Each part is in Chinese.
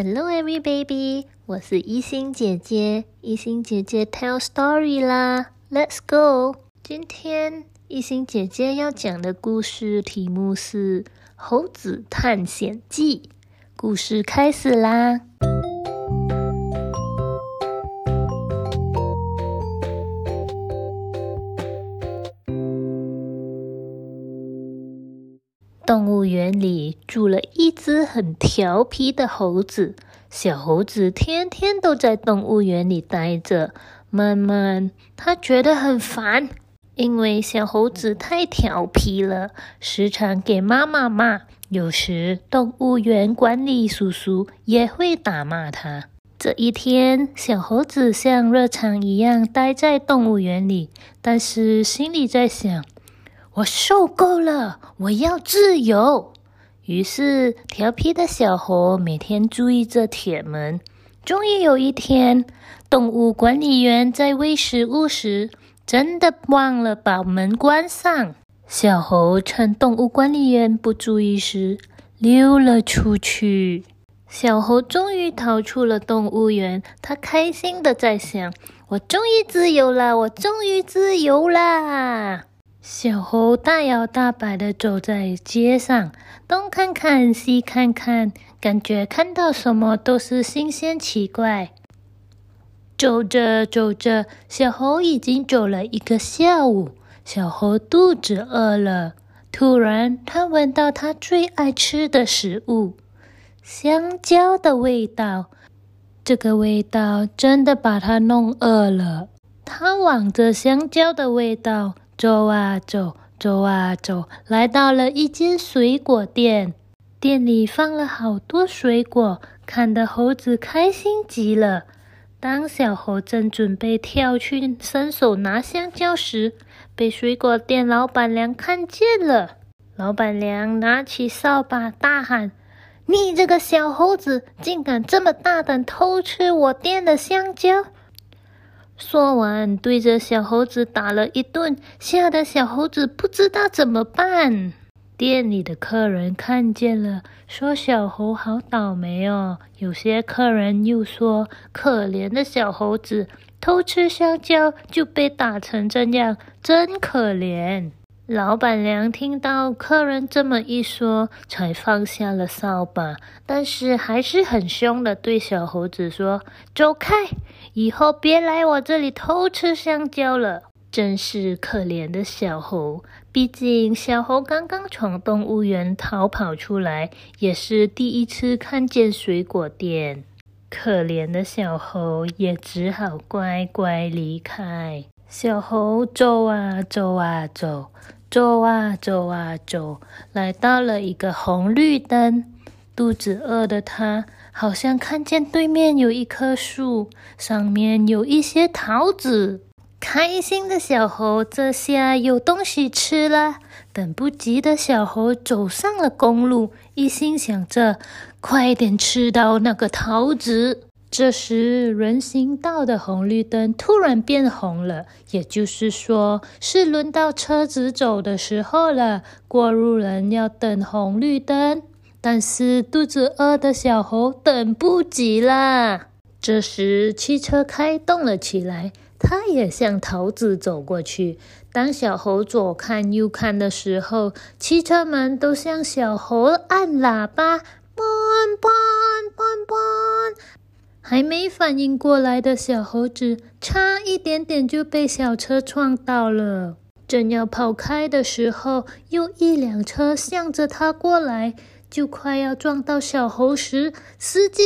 Hello, every baby！我是一心姐姐，一心姐姐 tell story 啦，Let's go！今天一心姐姐要讲的故事题目是《猴子探险记》，故事开始啦！动物园里住了一只很调皮的猴子。小猴子天天都在动物园里待着，慢慢他觉得很烦，因为小猴子太调皮了，时常给妈妈骂。有时动物园管理叔叔也会打骂他。这一天，小猴子像热肠一样待在动物园里，但是心里在想。我受够了，我要自由。于是，调皮的小猴每天注意着铁门。终于有一天，动物管理员在喂食物时，真的忘了把门关上。小猴趁动物管理员不注意时溜了出去。小猴终于逃出了动物园，他开心的在想：“我终于自由了，我终于自由啦！”小猴大摇大摆的走在街上，东看看西看看，感觉看到什么都是新鲜奇怪。走着走着，小猴已经走了一个下午。小猴肚子饿了，突然他闻到他最爱吃的食物——香蕉的味道。这个味道真的把他弄饿了。他往着香蕉的味道。走啊走，走啊走，来到了一间水果店。店里放了好多水果，看得猴子开心极了。当小猴正准备跳去伸手拿香蕉时，被水果店老板娘看见了。老板娘拿起扫把，大喊：“你这个小猴子，竟敢这么大胆偷吃我店的香蕉！”说完，对着小猴子打了一顿，吓得小猴子不知道怎么办。店里的客人看见了，说：“小猴好倒霉哦。”有些客人又说：“可怜的小猴子，偷吃香蕉就被打成这样，真可怜。”老板娘听到客人这么一说，才放下了扫把，但是还是很凶的对小猴子说：“走开，以后别来我这里偷吃香蕉了。”真是可怜的小猴，毕竟小猴刚刚从动物园逃跑出来，也是第一次看见水果店。可怜的小猴也只好乖乖离开。小猴走啊走啊走。走啊走啊走，来到了一个红绿灯。肚子饿的他，好像看见对面有一棵树，上面有一些桃子。开心的小猴这下有东西吃了。等不及的小猴走上了公路，一心想着快点吃到那个桃子。这时，人行道的红绿灯突然变红了，也就是说，是轮到车子走的时候了。过路人要等红绿灯，但是肚子饿的小猴等不及啦。这时，汽车开动了起来，它也向桃子走过去。当小猴左看右看的时候，汽车们都向小猴按喇叭，嘣嘣嘣嘣。还没反应过来的小猴子，差一点点就被小车撞到了。正要跑开的时候，又一辆车向着他过来，就快要撞到小猴时，司机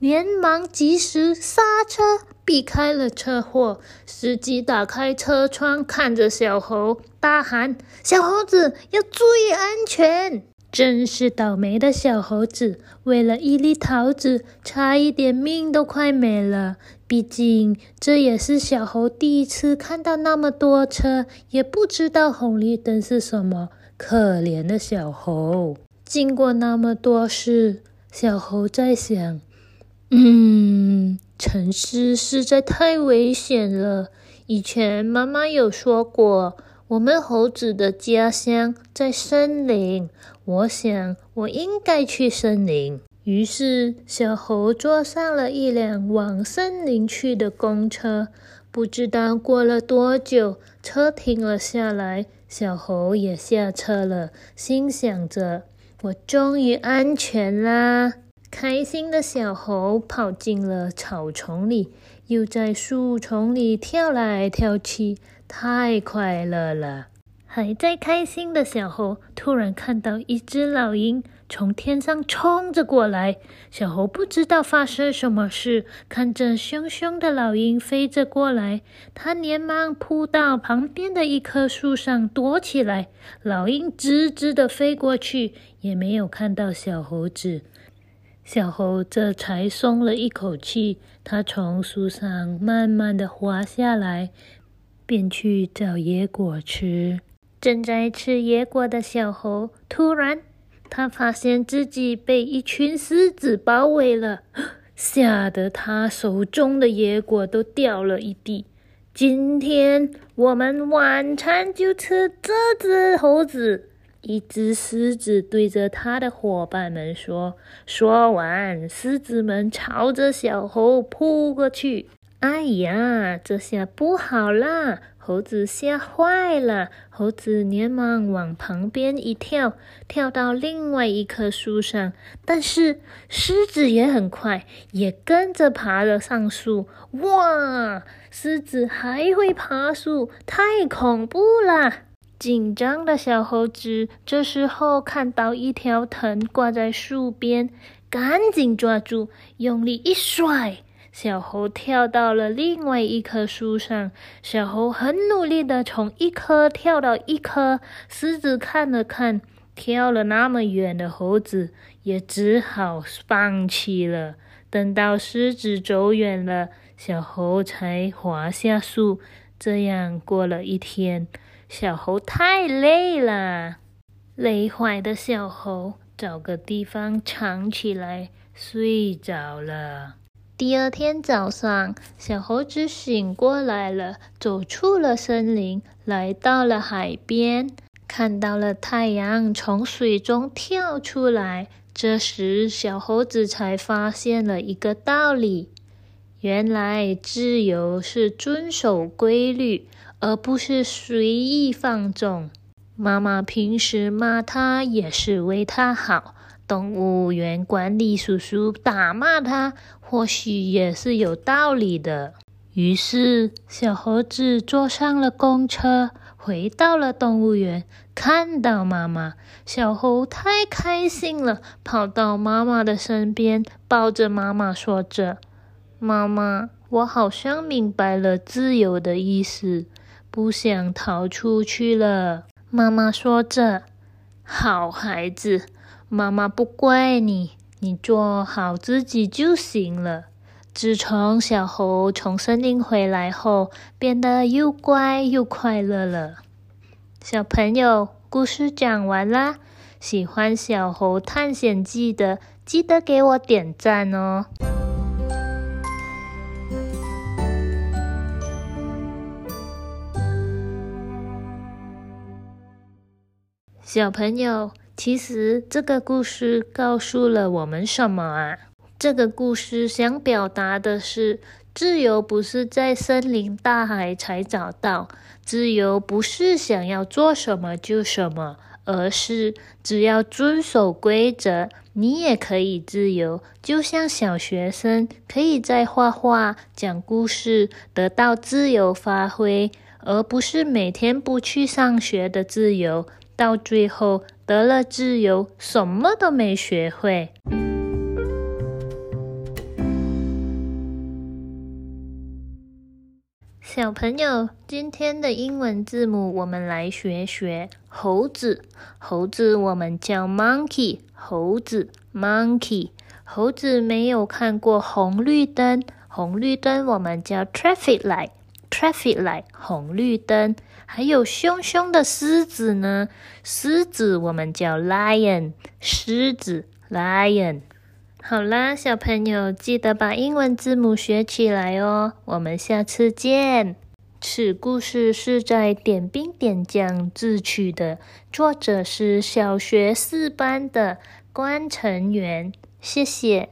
连忙及时刹车，避开了车祸。司机打开车窗，看着小猴，大喊：“小猴子，要注意安全！”真是倒霉的小猴子，为了一粒桃子，差一点命都快没了。毕竟这也是小猴第一次看到那么多车，也不知道红绿灯是什么。可怜的小猴，经过那么多事，小猴在想：嗯，城市实在太危险了。以前妈妈有说过。我们猴子的家乡在森林，我想我应该去森林。于是，小猴坐上了一辆往森林去的公车。不知道过了多久，车停了下来，小猴也下车了，心想着：“我终于安全啦！”开心的小猴跑进了草丛里，又在树丛里跳来跳去，太快乐了。还在开心的小猴突然看到一只老鹰从天上冲着过来，小猴不知道发生什么事，看着凶凶的老鹰飞着过来，他连忙扑到旁边的一棵树上躲起来。老鹰直直的飞过去，也没有看到小猴子。小猴这才松了一口气，它从树上慢慢的滑下来，便去找野果吃。正在吃野果的小猴，突然，他发现自己被一群狮子包围了，吓得他手中的野果都掉了一地。今天我们晚餐就吃这只猴子。一只狮子对着他的伙伴们说：“说完，狮子们朝着小猴扑过去。哎呀，这下不好啦！猴子吓坏了，猴子连忙往旁边一跳，跳到另外一棵树上。但是狮子也很快，也跟着爬了上树。哇，狮子还会爬树，太恐怖了！”紧张的小猴子这时候看到一条藤挂在树边，赶紧抓住，用力一甩，小猴跳到了另外一棵树上。小猴很努力的从一棵跳到一棵，狮子看了看，跳了那么远的猴子，也只好放弃了。等到狮子走远了，小猴才滑下树。这样过了一天。小猴太累了，累坏的小猴找个地方藏起来睡着了。第二天早上，小猴子醒过来了，走出了森林，来到了海边，看到了太阳从水中跳出来。这时，小猴子才发现了一个道理：原来自由是遵守规律。而不是随意放纵。妈妈平时骂他也是为他好。动物园管理叔叔打骂他，或许也是有道理的。于是，小猴子坐上了公车，回到了动物园。看到妈妈，小猴太开心了，跑到妈妈的身边，抱着妈妈说着：“妈妈，我好像明白了自由的意思。”不想逃出去了，妈妈说着：“好孩子，妈妈不怪你，你做好自己就行了。”自从小猴从森林回来后，变得又乖又快乐了。小朋友，故事讲完啦，喜欢《小猴探险记》的，记得给我点赞哦。小朋友，其实这个故事告诉了我们什么啊？这个故事想表达的是，自由不是在森林大海才找到，自由不是想要做什么就什么，而是只要遵守规则，你也可以自由。就像小学生可以在画画、讲故事得到自由发挥，而不是每天不去上学的自由。到最后得了自由，什么都没学会。小朋友，今天的英文字母我们来学学猴子。猴子我们叫 monkey，猴子 monkey。猴子没有看过红绿灯，红绿灯我们叫 traffic light traffic light 红绿灯。还有凶凶的狮子呢，狮子我们叫 lion，狮子 lion。好啦，小朋友记得把英文字母学起来哦。我们下次见。此故事是在点兵点将自取的，作者是小学四班的关成元。谢谢。